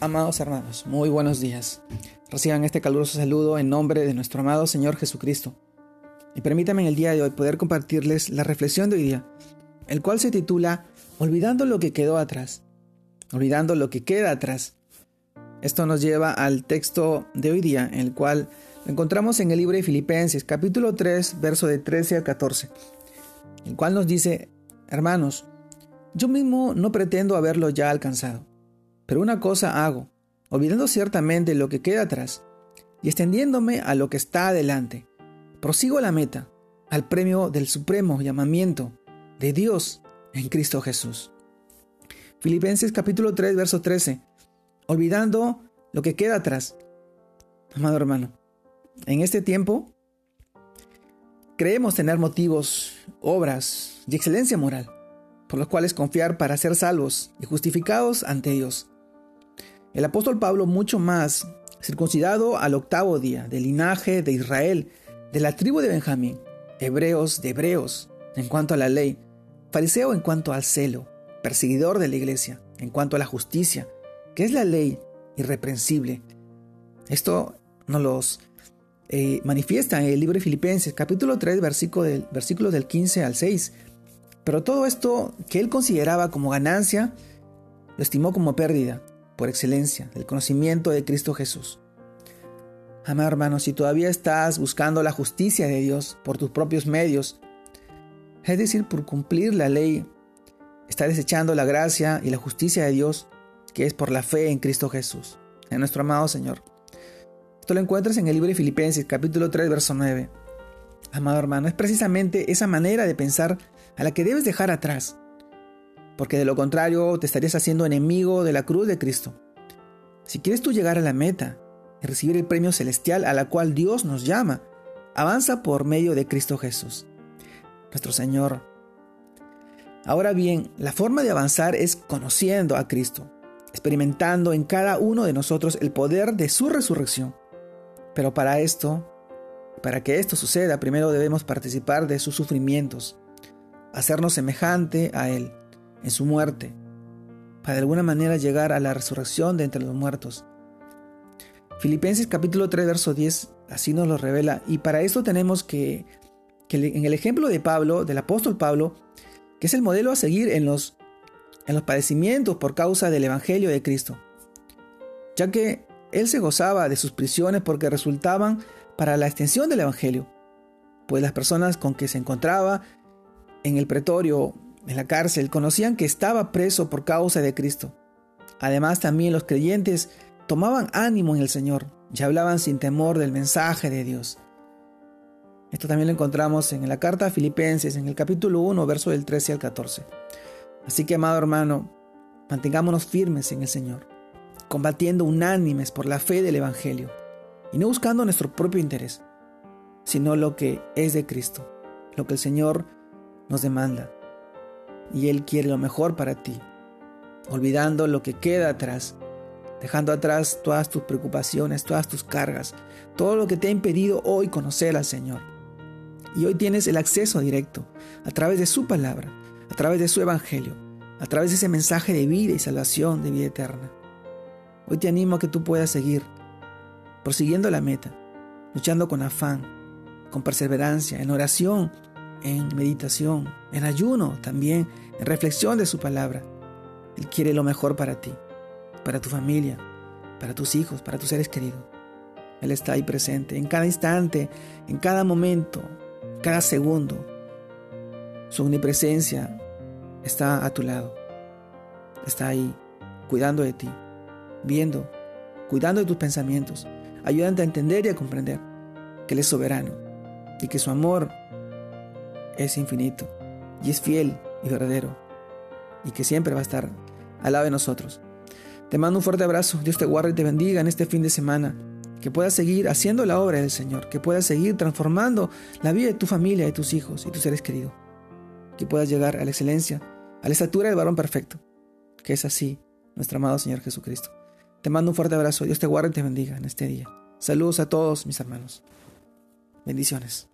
Amados hermanos, muy buenos días. Reciban este caluroso saludo en nombre de nuestro amado Señor Jesucristo. Y permítanme en el día de hoy poder compartirles la reflexión de hoy día, el cual se titula Olvidando lo que quedó atrás. Olvidando lo que queda atrás. Esto nos lleva al texto de hoy día, el cual encontramos en el libro de Filipenses, capítulo 3, verso de 13 a 14, el cual nos dice, hermanos, yo mismo no pretendo haberlo ya alcanzado pero una cosa hago, olvidando ciertamente lo que queda atrás y extendiéndome a lo que está adelante. Prosigo la meta, al premio del supremo llamamiento de Dios en Cristo Jesús. Filipenses capítulo 3, verso 13. Olvidando lo que queda atrás. Amado hermano, en este tiempo creemos tener motivos, obras y excelencia moral, por los cuales confiar para ser salvos y justificados ante Dios. El apóstol Pablo mucho más, circuncidado al octavo día, del linaje de Israel, de la tribu de Benjamín, hebreos de hebreos, en cuanto a la ley, fariseo en cuanto al celo, perseguidor de la iglesia, en cuanto a la justicia, que es la ley irreprensible. Esto nos los eh, manifiesta en el libro de Filipenses, capítulo 3, versículo del, versículos del 15 al 6. Pero todo esto que él consideraba como ganancia, lo estimó como pérdida por excelencia, el conocimiento de Cristo Jesús. Amado hermano, si todavía estás buscando la justicia de Dios por tus propios medios, es decir, por cumplir la ley, estás desechando la gracia y la justicia de Dios, que es por la fe en Cristo Jesús, en nuestro amado Señor. Esto lo encuentras en el libro de Filipenses, capítulo 3, verso 9. Amado hermano, es precisamente esa manera de pensar a la que debes dejar atrás porque de lo contrario te estarías haciendo enemigo de la cruz de Cristo. Si quieres tú llegar a la meta y recibir el premio celestial a la cual Dios nos llama, avanza por medio de Cristo Jesús, nuestro Señor. Ahora bien, la forma de avanzar es conociendo a Cristo, experimentando en cada uno de nosotros el poder de su resurrección. Pero para esto, para que esto suceda, primero debemos participar de sus sufrimientos, hacernos semejante a Él en su muerte, para de alguna manera llegar a la resurrección de entre los muertos. Filipenses capítulo 3, verso 10, así nos lo revela, y para esto tenemos que, que en el ejemplo de Pablo, del apóstol Pablo, que es el modelo a seguir en los, en los padecimientos por causa del Evangelio de Cristo, ya que él se gozaba de sus prisiones porque resultaban para la extensión del Evangelio, pues las personas con que se encontraba en el pretorio en la cárcel conocían que estaba preso por causa de Cristo. Además también los creyentes tomaban ánimo en el Señor y hablaban sin temor del mensaje de Dios. Esto también lo encontramos en la carta a Filipenses, en el capítulo 1, verso del 13 al 14. Así que, amado hermano, mantengámonos firmes en el Señor, combatiendo unánimes por la fe del Evangelio, y no buscando nuestro propio interés, sino lo que es de Cristo, lo que el Señor nos demanda y Él quiere lo mejor para ti, olvidando lo que queda atrás, dejando atrás todas tus preocupaciones, todas tus cargas, todo lo que te ha impedido hoy conocer al Señor. Y hoy tienes el acceso directo a través de su palabra, a través de su evangelio, a través de ese mensaje de vida y salvación, de vida eterna. Hoy te animo a que tú puedas seguir prosiguiendo la meta, luchando con afán, con perseverancia, en oración, en meditación, en ayuno también, en reflexión de su palabra. Él quiere lo mejor para ti, para tu familia, para tus hijos, para tus seres queridos. Él está ahí presente en cada instante, en cada momento, cada segundo. Su omnipresencia está a tu lado. Está ahí, cuidando de ti, viendo, cuidando de tus pensamientos, ayudando a entender y a comprender que Él es soberano y que su amor es infinito y es fiel y verdadero y que siempre va a estar al lado de nosotros. Te mando un fuerte abrazo, Dios te guarde y te bendiga en este fin de semana, que puedas seguir haciendo la obra del Señor, que puedas seguir transformando la vida de tu familia, de tus hijos y tus seres queridos, que puedas llegar a la excelencia, a la estatura del varón perfecto, que es así nuestro amado Señor Jesucristo. Te mando un fuerte abrazo, Dios te guarde y te bendiga en este día. Saludos a todos mis hermanos. Bendiciones.